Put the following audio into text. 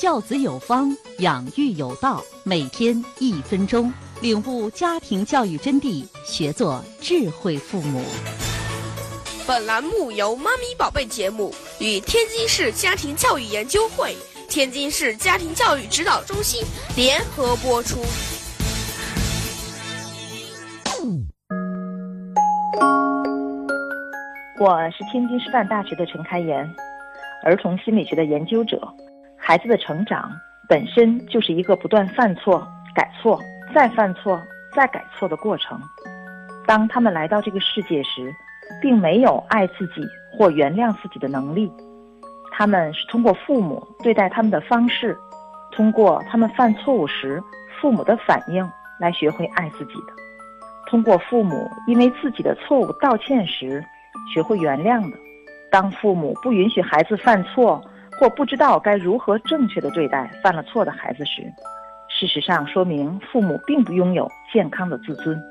教子有方，养育有道，每天一分钟，领悟家庭教育真谛，学做智慧父母。本栏目由“妈咪宝贝”节目与天津市家庭教育研究会、天津市家庭教育指导中心联合播出。我是天津师范大学的陈开颜，儿童心理学的研究者。孩子的成长本身就是一个不断犯错、改错、再犯错、再改错的过程。当他们来到这个世界时，并没有爱自己或原谅自己的能力。他们是通过父母对待他们的方式，通过他们犯错误时父母的反应来学会爱自己的。通过父母因为自己的错误道歉时，学会原谅的。当父母不允许孩子犯错，或不知道该如何正确的对待犯了错的孩子时，事实上说明父母并不拥有健康的自尊。